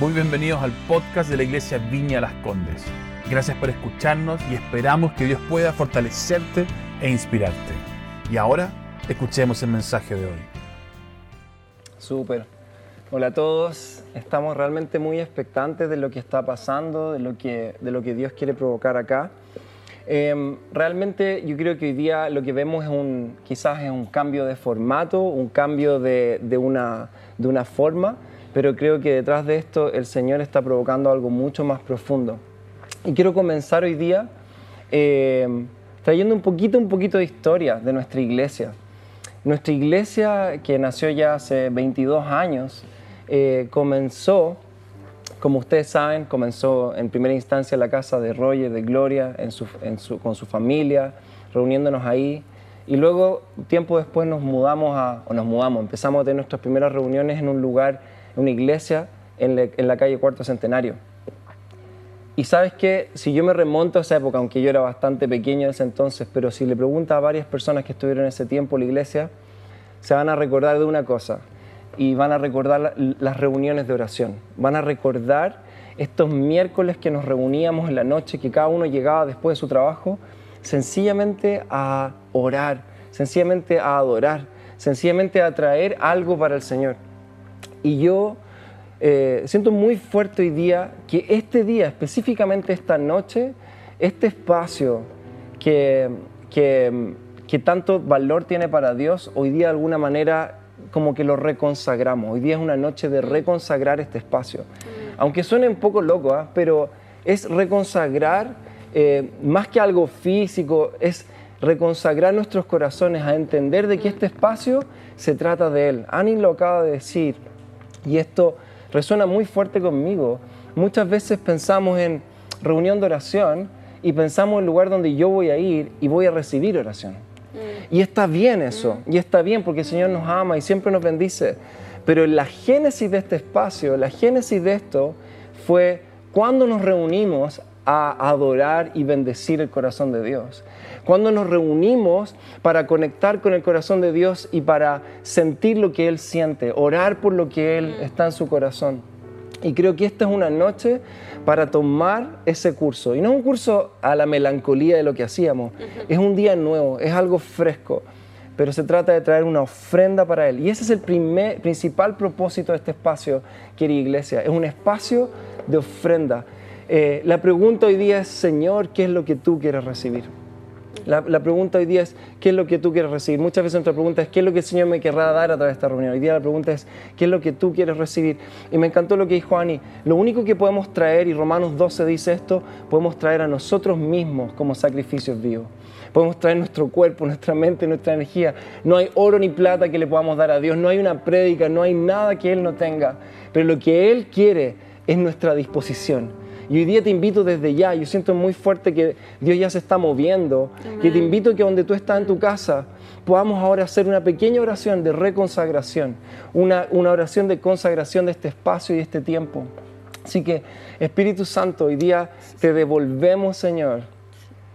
Muy bienvenidos al podcast de la Iglesia Viña Las Condes. Gracias por escucharnos y esperamos que Dios pueda fortalecerte e inspirarte. Y ahora, escuchemos el mensaje de hoy. Súper. Hola a todos. Estamos realmente muy expectantes de lo que está pasando, de lo que, de lo que Dios quiere provocar acá. Em, realmente yo creo que hoy día lo que vemos es un, quizás es un cambio de formato, un cambio de, de, una, de una forma, pero creo que detrás de esto el Señor está provocando algo mucho más profundo. Y quiero comenzar hoy día eh, trayendo un poquito, un poquito de historia de nuestra iglesia. Nuestra iglesia, que nació ya hace 22 años, eh, comenzó, como ustedes saben, comenzó en primera instancia en la casa de Roger, de Gloria, con su familia, reuniéndonos ahí. Y luego, tiempo después, nos mudamos a, o nos mudamos, empezamos a tener nuestras primeras reuniones en un lugar una iglesia en, la calle Cuarto Centenario. Y sabes que si yo me remonto a esa época, aunque yo era bastante pequeño en ese entonces, pero si le preguntas a varias personas que estuvieron en ese tiempo en la iglesia, se van a recordar de una cosa y van a recordar las reuniones de oración. Van a recordar estos miércoles que nos reuníamos en la noche, que cada uno llegaba después de su trabajo, sencillamente a orar, sencillamente a adorar, sencillamente a traer algo para el Señor. Y yo eh, siento muy fuerte hoy día que este día, específicamente esta noche, este espacio que, que, que tanto valor tiene para Dios, hoy día de alguna manera como que lo reconsagramos. Hoy día es una noche de reconsagrar este espacio. Aunque suene un poco loco, ¿eh? pero es reconsagrar eh, más que algo físico, es reconsagrar nuestros corazones a entender de que este espacio se trata de Él. Annie lo acaba de decir, y esto resuena muy fuerte conmigo. Muchas veces pensamos en reunión de oración y pensamos en el lugar donde yo voy a ir y voy a recibir oración. Mm. Y está bien eso, mm. y está bien porque el Señor nos ama y siempre nos bendice. Pero la génesis de este espacio, la génesis de esto fue cuando nos reunimos a adorar y bendecir el corazón de Dios. Cuando nos reunimos para conectar con el corazón de Dios y para sentir lo que Él siente, orar por lo que Él está en su corazón. Y creo que esta es una noche para tomar ese curso. Y no es un curso a la melancolía de lo que hacíamos, es un día nuevo, es algo fresco. Pero se trata de traer una ofrenda para Él. Y ese es el primer, principal propósito de este espacio, querida iglesia. Es un espacio de ofrenda. Eh, la pregunta hoy día es, Señor, ¿qué es lo que tú quieres recibir? La, pregunta hoy día es, ¿qué es lo que tú quieres recibir? Muchas veces nuestra pregunta es, ¿qué es lo que el Señor me querrá dar a través de esta reunión? Hoy día la pregunta es, ¿qué es lo que tú quieres recibir? Y me encantó lo que dijo Ani. Lo único que podemos traer, y Romanos 12 dice esto, podemos traer a nosotros mismos como sacrificios vivos. Podemos traer nuestro cuerpo, nuestra mente, nuestra energía. No hay oro ni plata que le podamos dar a Dios. No hay una prédica, no hay nada que Él no tenga. Pero lo que Él quiere es nuestra disposición y hoy día te invito desde ya, yo siento muy fuerte que Dios ya se está moviendo, que te invito a que donde tú estás en tu casa, podamos ahora hacer una pequeña oración de reconsagración, una, una oración de consagración de este espacio y de este tiempo. Así que, Espíritu Santo, hoy día te devolvemos, Señor,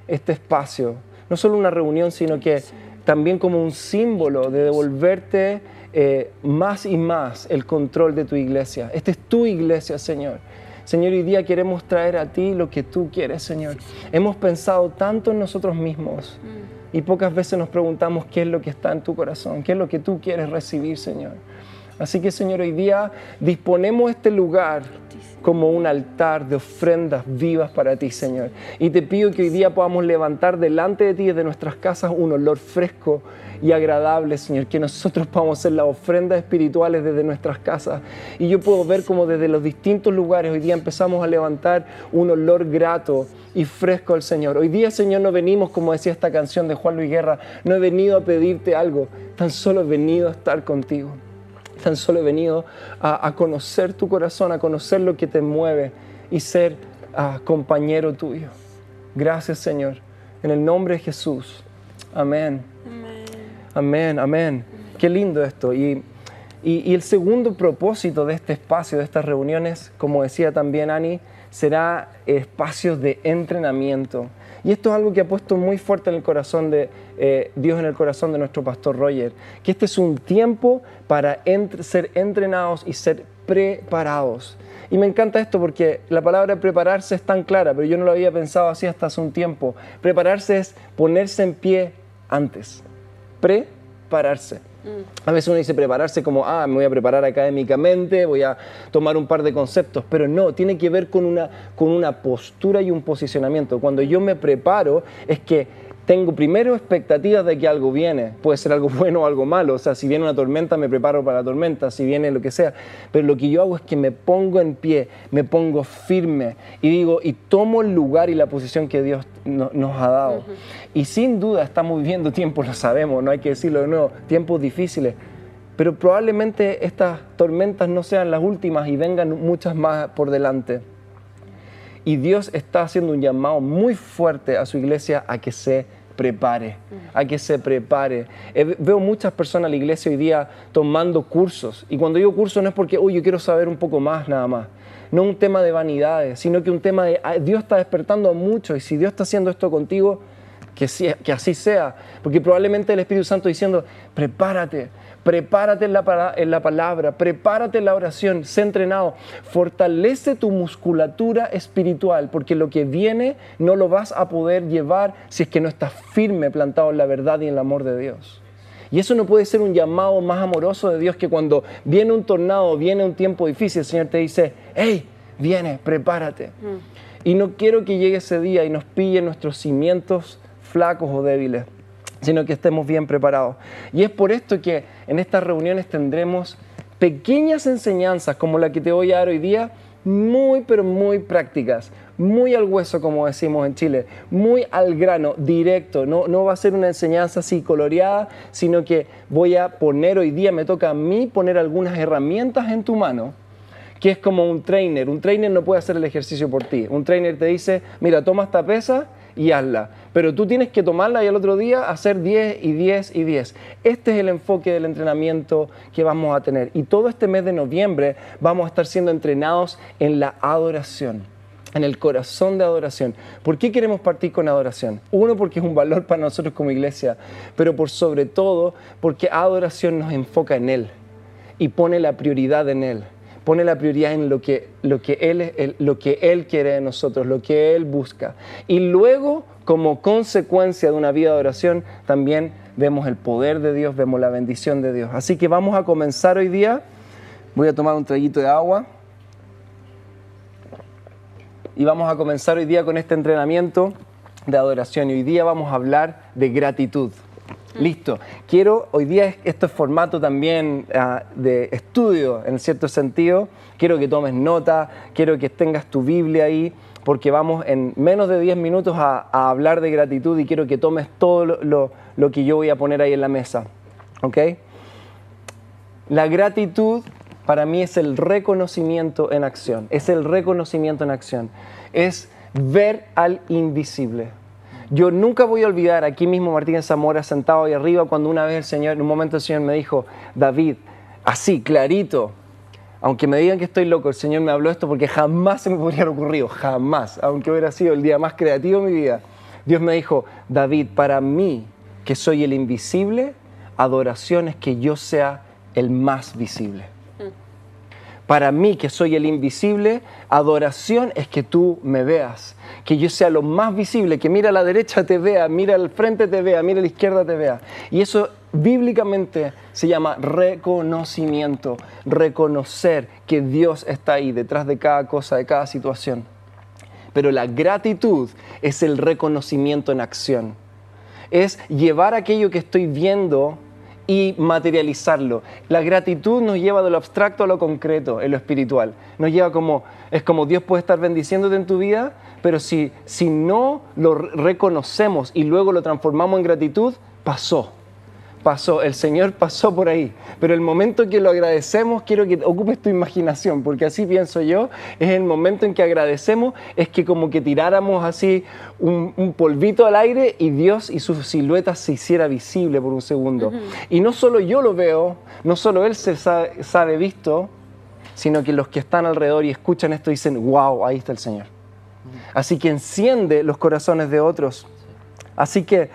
este espacio. No solo una reunión, sino que también como un símbolo de devolverte eh, más y más el control de tu iglesia. Esta es tu iglesia, Señor. Señor, hoy día queremos traer a ti lo que tú quieres, Señor. Hemos pensado tanto en nosotros mismos mm. y pocas veces nos preguntamos qué es lo que está en tu corazón, qué es lo que tú quieres recibir, Señor. Así que, Señor, hoy día disponemos este lugar como un altar de ofrendas vivas para ti, Señor. Y te pido que hoy día podamos levantar delante de ti desde nuestras casas un olor fresco y agradable, Señor, que nosotros podamos hacer las ofrendas espirituales desde nuestras casas. Y yo puedo ver como desde los distintos lugares hoy día empezamos a levantar un olor grato y fresco al Señor. Hoy día, Señor, no venimos, como decía esta canción de Juan Luis Guerra, no he venido a pedirte algo, tan solo he venido a estar contigo. Tan solo he venido a, conocer tu corazón, a conocer lo que te mueve y ser ah, compañero tuyo. Gracias, Señor. En el nombre de Jesús. Amén. Amén, amén. Qué lindo esto. Y, y, el segundo propósito de este espacio, de estas reuniones, como decía también Ani, será espacios de entrenamiento. Y esto es algo que ha puesto muy fuerte en el corazón de eh, Dios, en el corazón de nuestro pastor Roger, que este es un tiempo para ser entrenados y ser preparados. Y me encanta esto porque la palabra prepararse es tan clara, pero yo no lo había pensado así hasta hace un tiempo. Prepararse es ponerse en pie antes. Prepararse. A veces uno dice prepararse como, ah, me voy a preparar académicamente, voy a tomar un par de conceptos, pero no, tiene que ver con una, con una postura y un posicionamiento. Cuando yo me preparo es que tengo primero expectativas de que algo viene, puede ser algo bueno o algo malo, o sea, si viene una tormenta me preparo para la tormenta, si viene lo que sea, pero lo que yo hago es que me pongo en pie, me pongo firme y digo, y tomo el lugar y la posición que Dios nos ha dado. Y sin duda estamos viviendo tiempos, lo sabemos, no hay que decirlo de nuevo, tiempos difíciles, pero probablemente estas tormentas no sean las últimas y vengan muchas más por delante. Y Dios está haciendo un llamado muy fuerte a su iglesia a que se prepare, a que se prepare. Veo muchas personas en la iglesia hoy día tomando cursos. Y cuando digo curso no es porque, uy, yo quiero saber un poco más nada más. No un tema de vanidades, sino que un tema de Dios está despertando a muchos y si Dios está haciendo esto contigo, que, que así sea. Porque probablemente el Espíritu Santo diciendo, prepárate, prepárate en la, en la palabra, prepárate en la oración, sé entrenado, fortalece tu musculatura espiritual, porque lo que viene no lo vas a poder llevar si es que no estás firme, plantado en la verdad y en el amor de Dios. Y eso no puede ser un llamado más amoroso de Dios que cuando viene un tornado, viene un tiempo difícil, el Señor te dice, hey, viene, prepárate. Mm. Y no quiero que llegue ese día y nos pille nuestros cimientos flacos o débiles sino que estemos bien preparados. Y es por esto que en estas reuniones tendremos pequeñas enseñanzas como la que te voy a dar hoy día, muy pero muy prácticas, muy al hueso como decimos en Chile, muy al grano, directo, no, no va a ser una enseñanza así coloreada, sino que voy a poner hoy día, me toca a mí poner algunas herramientas en tu mano que es como un trainer. Un trainer no puede hacer el ejercicio por ti. Un trainer te dice, mira, toma esta pesa y hazla. Pero tú tienes que tomarla y al otro día hacer 10 y 10 y 10. Este es el enfoque del entrenamiento que vamos a tener. Y todo este mes de noviembre vamos a estar siendo entrenados en la adoración en el corazón de adoración. ¿Por qué queremos partir con adoración? Uno, porque es un valor para nosotros como iglesia, pero por sobre todo porque adoración nos enfoca en Él y pone la prioridad en Él pone la prioridad en lo que, lo que, él, lo que Él quiere de nosotros, lo que Él busca. Y luego, como consecuencia de una vida de oración, también vemos el poder de Dios, vemos la bendición de Dios. Así que vamos a comenzar hoy día. Voy a tomar un traguito de agua. Y vamos a comenzar hoy día con este entrenamiento de adoración. Y hoy día vamos a hablar de gratitud. Listo. Quiero, hoy día esto es formato también ah, de estudio en cierto sentido. Quiero que tomes nota, quiero que tengas tu Biblia ahí, porque vamos en menos de 10 minutos a, hablar de gratitud y quiero que tomes todo lo, lo, que yo voy a poner ahí en la mesa. ¿Ok? La gratitud para mí es el reconocimiento en acción. Es el reconocimiento en acción. Es ver al invisible. Yo nunca voy a olvidar aquí mismo Martín Zamora sentado ahí arriba cuando una vez el Señor, en un momento el Señor me dijo, David, así, clarito, aunque me digan que estoy loco, el Señor me habló esto porque jamás se me hubiera ocurrido, jamás, aunque hubiera sido el día más creativo de mi vida. Dios me dijo, David, para mí, que soy el invisible, adoración es que yo sea el más visible. Para mí, que soy el invisible, adoración es que tú me veas, que yo sea lo más visible, que mira a la derecha te vea, mira al frente te vea, mira a la izquierda te vea. Y eso bíblicamente se llama reconocimiento, reconocer que Dios está ahí detrás de cada cosa, de cada situación. Pero la gratitud es el reconocimiento en acción. Es llevar aquello que estoy viendo y materializarlo. La gratitud nos lleva de lo abstracto a lo concreto, en lo espiritual. Nos lleva como, es como Dios puede estar bendiciéndote en tu vida, pero si, si no lo reconocemos y luego lo transformamos en gratitud, pasó pasó, el Señor pasó por ahí. Pero el momento que lo agradecemos, quiero que ocupes tu imaginación, porque así pienso yo, es el momento en que agradecemos, es que como que tiráramos así un, polvito al aire y Dios y su silueta se hiciera visible por un segundo. Y no solo yo lo veo, no solo Él se sabe, visto, sino que los que están alrededor y escuchan esto dicen, wow, ahí está el Señor. Así que enciende los corazones de otros. Así que,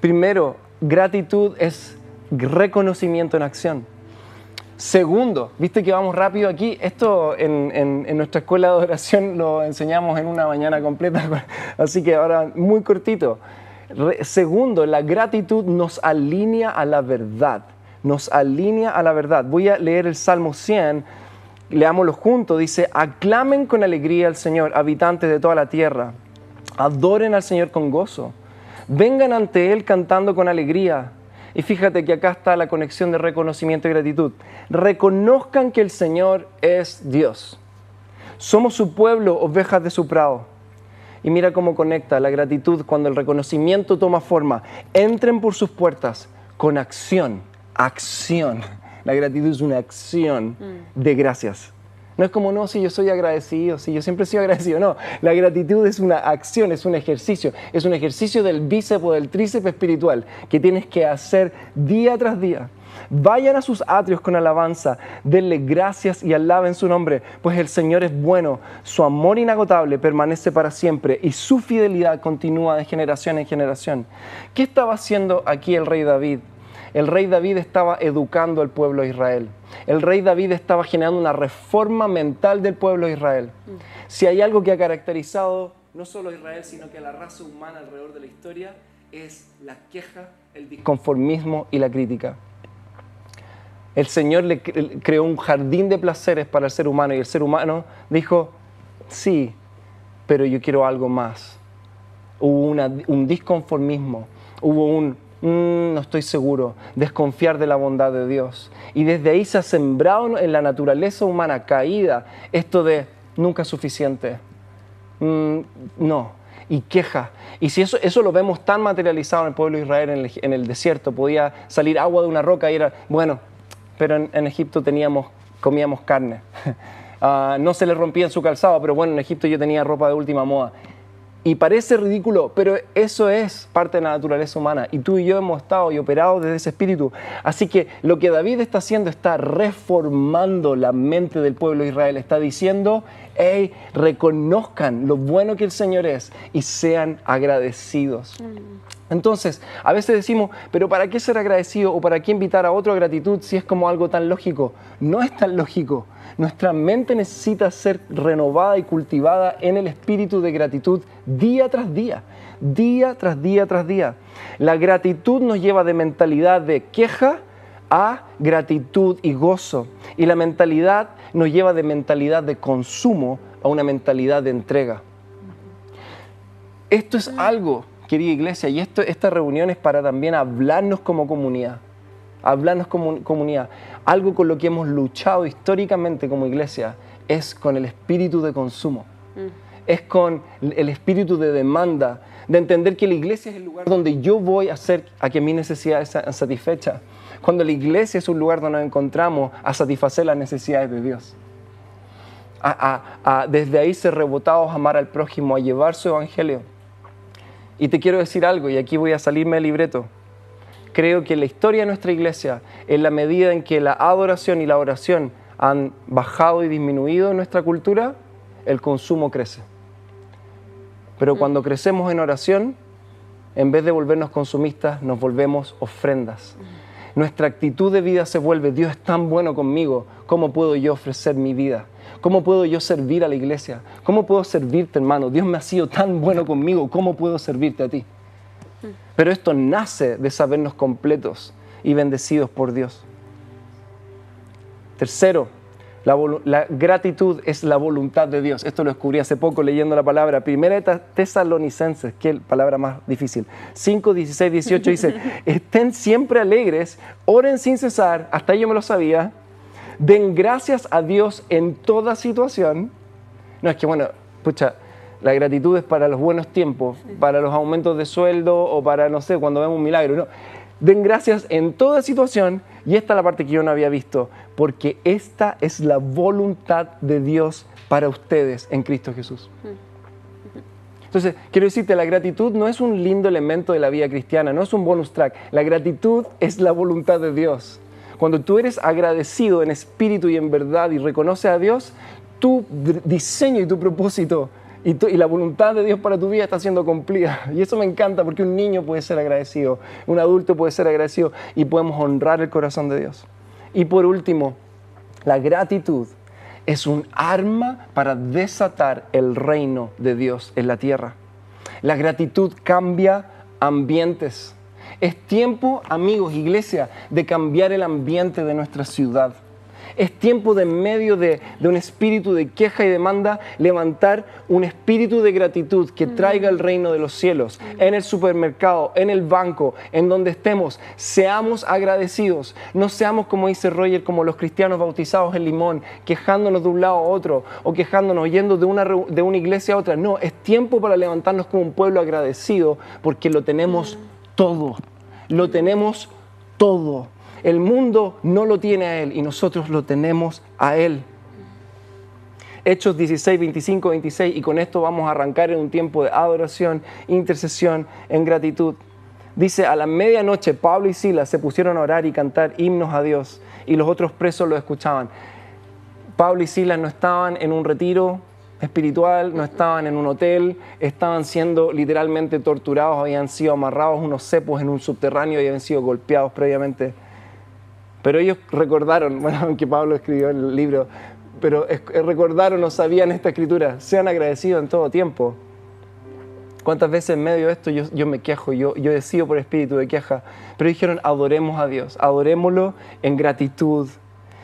primero, gratitud es reconocimiento en acción. Segundo, viste que vamos rápido aquí. Esto en, nuestra escuela de oración lo enseñamos en una mañana completa, así que ahora muy cortito. segundo, la gratitud nos alinea a la verdad. Nos alinea a la verdad. Voy a leer el Salmo 100, leámoslo juntos. Dice: Aclamen con alegría al Señor, habitantes de toda la tierra. Adoren al Señor con gozo. Vengan ante Él cantando con alegría y fíjate que acá está la conexión de reconocimiento y gratitud. Reconozcan que el Señor es Dios. Somos su pueblo, ovejas de su prado. Y mira cómo conecta la gratitud cuando el reconocimiento toma forma. Entren por sus puertas con acción, acción. La gratitud es una acción mm. de gracias. No es como, no, si yo soy agradecido, si yo siempre he sido agradecido. No, la gratitud es una acción, es un ejercicio. Es un ejercicio del bíceps o del tríceps espiritual que tienes que hacer día tras día. Vayan a sus atrios con alabanza, denle gracias y alaben su nombre, pues el Señor es bueno, su amor inagotable permanece para siempre y su fidelidad continúa de generación en generación. ¿Qué estaba haciendo aquí el rey David? El rey David estaba educando al pueblo de Israel. El rey David estaba generando una reforma mental del pueblo de Israel. Si hay algo que ha caracterizado no solo a Israel, sino que a la raza humana alrededor de la historia, es la queja, el disconformismo y la crítica. El Señor le creó un jardín de placeres para el ser humano y el ser humano dijo, sí, pero yo quiero algo más. Hubo un disconformismo, hubo un Mm, no estoy seguro, desconfiar de la bondad de Dios. Y desde ahí se ha sembrado en la naturaleza humana caída esto de nunca suficiente. Mm, no, y queja. Y si eso, eso lo vemos tan materializado en el pueblo de Israel en el, desierto, podía salir agua de una roca y era, bueno, pero en, Egipto teníamos, comíamos carne. Ah, no se le rompía en su calzado, pero bueno, en Egipto yo tenía ropa de última moda. Y parece ridículo, pero eso es parte de la naturaleza humana. Y tú y yo hemos estado y operado desde ese espíritu. Así que lo que David está haciendo está reformando la mente del pueblo de Israel. Está diciendo, hey, reconozcan lo bueno que el Señor es y sean agradecidos. Entonces, a veces decimos, pero ¿para qué ser agradecido o para qué invitar a otro gratitud si es como algo tan lógico? No es tan lógico. Nuestra mente necesita ser renovada y cultivada en el espíritu de gratitud día tras día, día tras día tras día. La gratitud nos lleva de mentalidad de queja a gratitud y gozo. Y la mentalidad nos lleva de mentalidad de consumo a una mentalidad de entrega. Esto es algo, querida iglesia, y esto, esta reunión es para también hablarnos como comunidad hablarnos como comunidad. Algo con lo que hemos luchado históricamente como iglesia es con el espíritu de consumo. Mm. Es con el espíritu de demanda, de entender que la iglesia es el lugar donde yo voy a hacer a que mis necesidades sean satisfechas. Cuando la iglesia es un lugar donde nos encontramos a satisfacer las necesidades de Dios. A, desde ahí ser rebotados a amar al prójimo, a llevar su evangelio. Y te quiero decir algo, y aquí voy a salirme del libreto creo que la historia de nuestra iglesia, en la medida en que la adoración y la oración han bajado y disminuido en nuestra cultura, el consumo crece. Pero cuando crecemos en oración, en vez de volvernos consumistas, nos volvemos ofrendas. Nuestra actitud de vida se vuelve, Dios es tan bueno conmigo, ¿cómo puedo yo ofrecer mi vida? ¿Cómo puedo yo servir a la iglesia? ¿Cómo puedo servirte, hermano? Dios me ha sido tan bueno conmigo, ¿cómo puedo servirte a ti? Pero esto nace de sabernos completos y bendecidos por Dios. Tercero, la, gratitud es la voluntad de Dios. Esto lo descubrí hace poco leyendo la palabra. Primera Tesalonicenses, que es la palabra más difícil. 5, 16, 18 dice, estén siempre alegres, oren sin cesar, hasta yo me lo sabía, den gracias a Dios en toda situación. No, es que bueno, pucha, la gratitud es para los buenos tiempos, para los aumentos de sueldo o para, no sé, cuando vemos un milagro. No. Den gracias en toda situación y esta es la parte que yo no había visto, porque esta es la voluntad de Dios para ustedes en Cristo Jesús. Entonces, quiero decirte, la gratitud no es un lindo elemento de la vida cristiana, no es un bonus track. La gratitud es la voluntad de Dios. Cuando tú eres agradecido en espíritu y en verdad y reconoces a Dios, tu diseño y tu propósito y, la voluntad de Dios para tu vida está siendo cumplida. Y eso me encanta porque un niño puede ser agradecido, un adulto puede ser agradecido y podemos honrar el corazón de Dios. Y por último, La gratitud es un arma para desatar el reino de Dios en la tierra. La gratitud cambia ambientes. Es tiempo, amigos, iglesia, de cambiar el ambiente de nuestra ciudad. Es tiempo de en medio de, un espíritu de queja y demanda levantar un espíritu de gratitud que traiga el reino de los cielos en el supermercado, en el banco, en donde estemos. Seamos agradecidos. No seamos, como dice Roger, como los cristianos bautizados en Limón, quejándonos de un lado a otro o quejándonos yendo de una, de una iglesia a otra. No, es tiempo para levantarnos como un pueblo agradecido porque lo tenemos todo. Lo tenemos todo. El mundo no lo tiene a Él y nosotros lo tenemos a Él. Hechos 16, 25, 26 y con esto vamos a arrancar en un tiempo de adoración, intercesión, en gratitud. Dice, a la medianoche Pablo y Silas se pusieron a orar y cantar himnos a Dios y los otros presos lo escuchaban. Pablo y Silas no estaban en un retiro espiritual, no estaban en un hotel, estaban siendo literalmente torturados, habían sido amarrados unos cepos en un subterráneo y habían sido golpeados previamente pero ellos recordaron, bueno, aunque Pablo escribió el libro, pero recordaron o sabían esta escritura, sean agradecidos en todo tiempo. ¿Cuántas veces en medio de esto yo, yo me quejo, yo, yo decido por espíritu de queja? Pero dijeron, adoremos a Dios, adorémoslo en gratitud.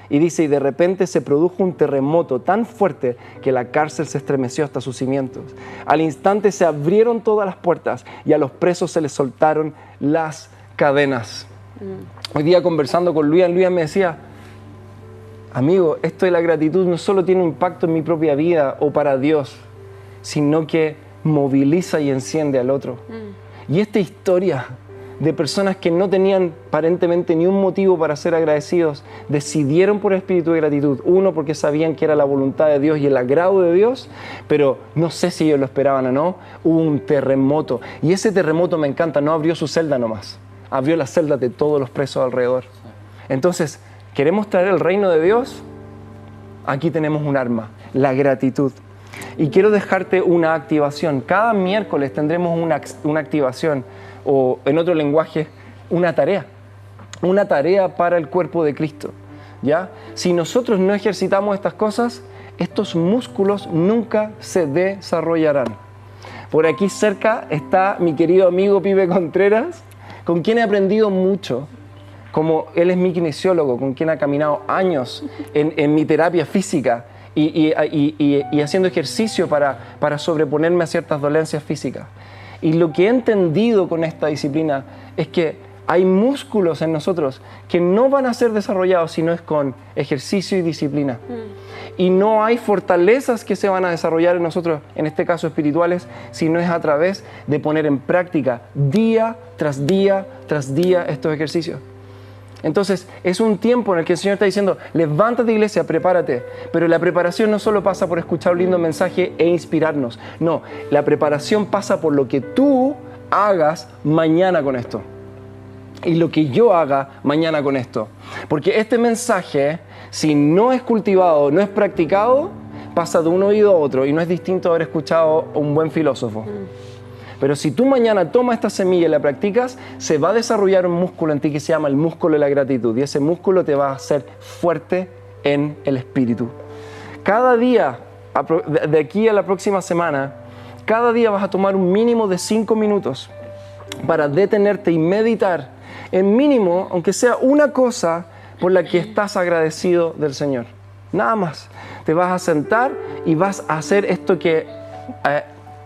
Y dice, y de repente se produjo un terremoto tan fuerte que la cárcel se estremeció hasta sus cimientos. Al instante se abrieron todas las puertas y a los presos se les soltaron las cadenas. Hoy día conversando con Luis, Luis me decía, amigo, esto de la gratitud no solo tiene un impacto en mi propia vida o para Dios, sino que moviliza y enciende al otro. Mm. Y esta historia de personas que no tenían aparentemente ni un motivo para ser agradecidos, decidieron por espíritu de gratitud. Uno, porque sabían que era la voluntad de Dios y el agrado de Dios, pero no sé si ellos lo esperaban o no. Hubo un terremoto. Y ese terremoto me encanta, no abrió su celda nomás abrió las celdas de todos los presos alrededor. Entonces, ¿queremos traer el reino de Dios? Aquí tenemos un arma, la gratitud. Y quiero dejarte una activación. Cada miércoles tendremos una, una activación, o en otro lenguaje, una tarea. Una tarea para el cuerpo de Cristo. ¿ya? Si nosotros no ejercitamos estas cosas, estos músculos nunca se desarrollarán. Por aquí cerca está mi querido amigo Pibe Contreras, con quien he aprendido mucho, como él es mi kinesiólogo, con quien ha caminado años en, mi terapia física y, haciendo ejercicio para, para sobreponerme a ciertas dolencias físicas. Y lo que he entendido con esta disciplina es que hay músculos en nosotros que no van a ser desarrollados si no es con ejercicio y disciplina. Mm. Y no hay fortalezas que se van a desarrollar en nosotros, en este caso espirituales, si no es a través de poner en práctica día tras día tras día estos ejercicios. Entonces es un tiempo en el que el Señor está diciendo, levántate iglesia, prepárate. Pero la preparación no solo pasa por escuchar un lindo mensaje e inspirarnos. No, la preparación pasa por lo que tú hagas mañana con esto y lo que yo haga mañana con esto. Porque este mensaje, si no es cultivado, no es practicado, pasa de un oído a otro y no es distinto a haber escuchado a un buen filósofo. Pero si tú mañana tomas esta semilla y la practicas, se va a desarrollar un músculo en ti que se llama el músculo de la gratitud. Y ese músculo te va a hacer fuerte en el espíritu. Cada día, de aquí a la próxima semana, cada día vas a tomar un mínimo de cinco minutos para detenerte y meditar en mínimo, aunque sea una cosa por la que estás agradecido del Señor. Nada más. Te vas a sentar y vas a hacer esto que eh,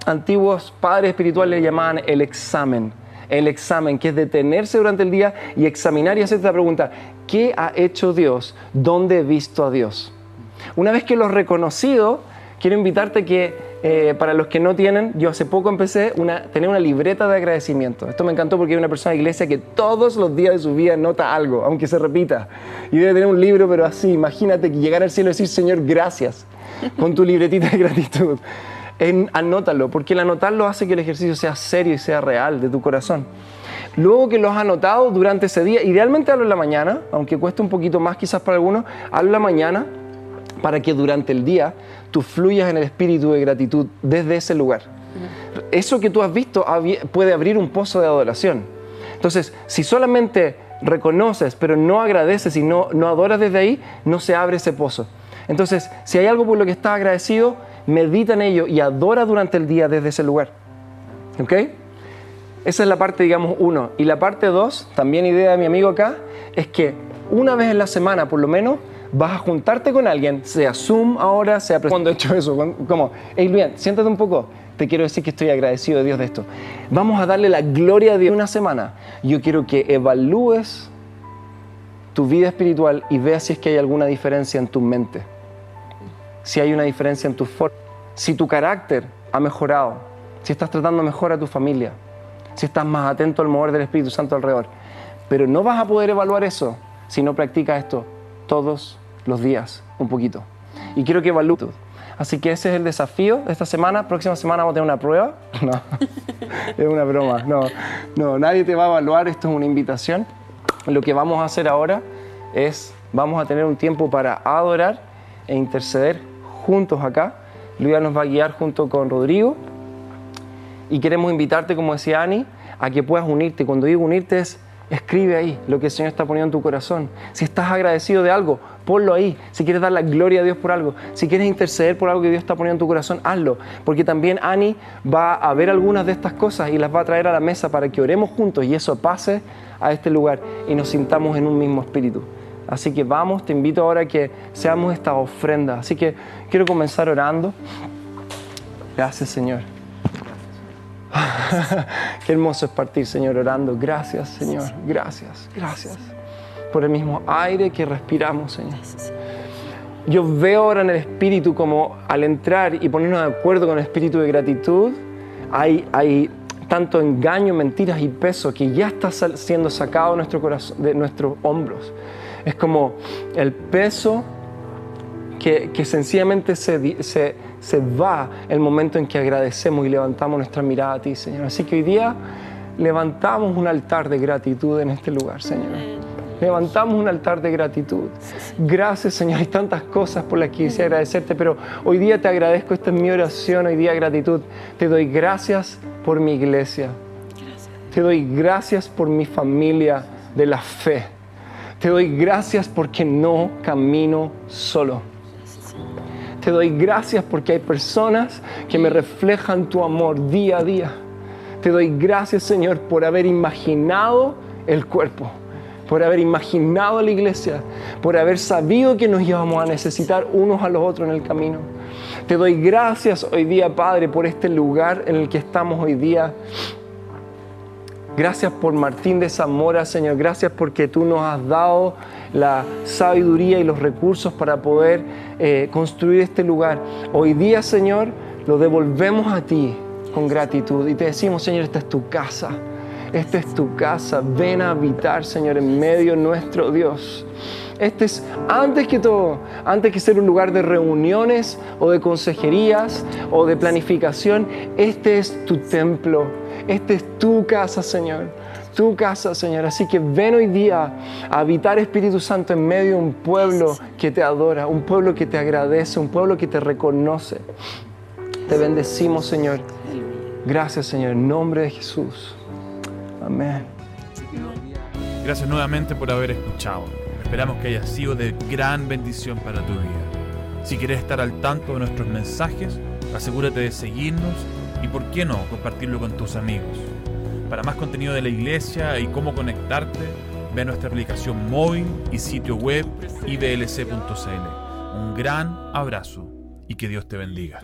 antiguos padres espirituales llamaban el examen. El examen, que es detenerse durante el día y examinar y hacerte la pregunta, ¿qué ha hecho Dios? ¿Dónde he visto a Dios? Una vez que lo has reconocido, quiero invitarte que eh, para los que no tienen, yo hace poco empecé a tener una libreta de agradecimiento. Esto me encantó porque hay una persona de iglesia que todos los días de su vida nota algo, aunque se repita. Y debe tener un libro, pero así, imagínate que llegar al cielo y decir, Señor, gracias, con tu libretita de gratitud. En, anótalo, porque el anotarlo hace que el ejercicio sea serio y sea real de tu corazón. Luego que lo has anotado durante ese día, idealmente hazlo en la mañana, aunque cueste un poquito más quizás para algunos, hazlo en la mañana para que durante el día tú fluyas en el espíritu de gratitud desde ese lugar. Eso que tú has visto puede abrir un pozo de adoración. Entonces, si solamente reconoces, pero no agradeces y no, no adoras desde ahí, no se abre ese pozo. Entonces, si hay algo por lo que estás agradecido, medita en ello y adora durante el día desde ese lugar. ¿Ok? Esa es la parte, digamos, uno. Y la parte dos, también idea de mi amigo acá, es que una vez en la semana, por lo menos, vas a juntarte con alguien, sea Zoom ahora, sea cuando he hecho eso, como, hey, bien, siéntate un poco, te quiero decir que estoy agradecido de Dios de esto. Vamos a darle la gloria Dios una semana. Yo quiero que evalúes tu vida espiritual y veas si es que hay alguna diferencia en tu mente, si hay una diferencia en tu forma, si tu carácter ha mejorado, si estás tratando mejor a tu familia, si estás más atento al mover del Espíritu Santo alrededor. Pero no vas a poder evaluar eso si no practicas esto todos los días, un poquito. Y quiero que evalúes. Así que ese es el desafío de esta semana. Próxima semana vamos a tener una prueba. No, es una broma. No, no, nadie te va a evaluar. Esto es una invitación. Lo que vamos a hacer ahora es, vamos a tener un tiempo para adorar e interceder juntos acá. Luis nos va a guiar junto con Rodrigo. Y queremos invitarte, como decía Ani, a que puedas unirte. Cuando digo unirte es Escribe ahí lo que el Señor está poniendo en tu corazón. Si estás agradecido de algo, ponlo ahí. Si quieres dar la gloria a Dios por algo, si quieres interceder por algo que Dios está poniendo en tu corazón, hazlo. Porque también Ani va a ver algunas de estas cosas y las va a traer a la mesa para que oremos juntos y eso pase a este lugar y nos sintamos en un mismo espíritu. Así que vamos, te invito ahora a que seamos esta ofrenda. Así que quiero comenzar orando. Gracias Señor. Qué hermoso es partir, Señor, orando. Gracias, Señor. Gracias, gracias. Por el mismo aire que respiramos, Señor. Yo veo ahora en el espíritu como al entrar y ponernos de acuerdo con el espíritu de gratitud, hay, hay tanto engaño, mentiras y peso que ya está siendo sacado de, nuestro corazón, de nuestros hombros. Es como el peso que, que sencillamente se, se se va el momento en que agradecemos y levantamos nuestra mirada a ti, Señor. Así que hoy día levantamos un altar de gratitud en este lugar, Señor. Levantamos un altar de gratitud. Gracias, Señor. Hay tantas cosas por las que quisiera agradecerte, pero hoy día te agradezco. Esta es mi oración, hoy día gratitud. Te doy gracias por mi iglesia. Te doy gracias por mi familia de la fe. Te doy gracias porque no camino solo. Te doy gracias porque hay personas que me reflejan tu amor día a día. Te doy gracias, Señor, por haber imaginado el cuerpo, por haber imaginado la iglesia, por haber sabido que nos íbamos a necesitar unos a los otros en el camino. Te doy gracias hoy día, Padre, por este lugar en el que estamos hoy día. Gracias por Martín de Zamora, Señor. Gracias porque tú nos has dado la sabiduría y los recursos para poder eh, construir este lugar. Hoy día, Señor, lo devolvemos a ti con gratitud y te decimos, Señor, esta es tu casa. Esta es tu casa. Ven a habitar, Señor, en medio nuestro Dios. Este es, antes que todo, antes que ser un lugar de reuniones o de consejerías o de planificación, este es tu templo. Esta es tu casa, Señor tu casa, Señor. Así que ven hoy día a habitar Espíritu Santo en medio de un pueblo que te adora, un pueblo que te agradece, un pueblo que te reconoce. Te bendecimos, Señor. Gracias, Señor, en nombre de Jesús. Amén. Gracias nuevamente por haber escuchado. Esperamos que haya sido de gran bendición para tu vida. Si quieres estar al tanto de nuestros mensajes, asegúrate de seguirnos y, por qué no, compartirlo con tus amigos. Para más contenido de la iglesia y cómo conectarte, ve a nuestra aplicación móvil y sitio web iblc.cl. Un gran abrazo y que Dios te bendiga.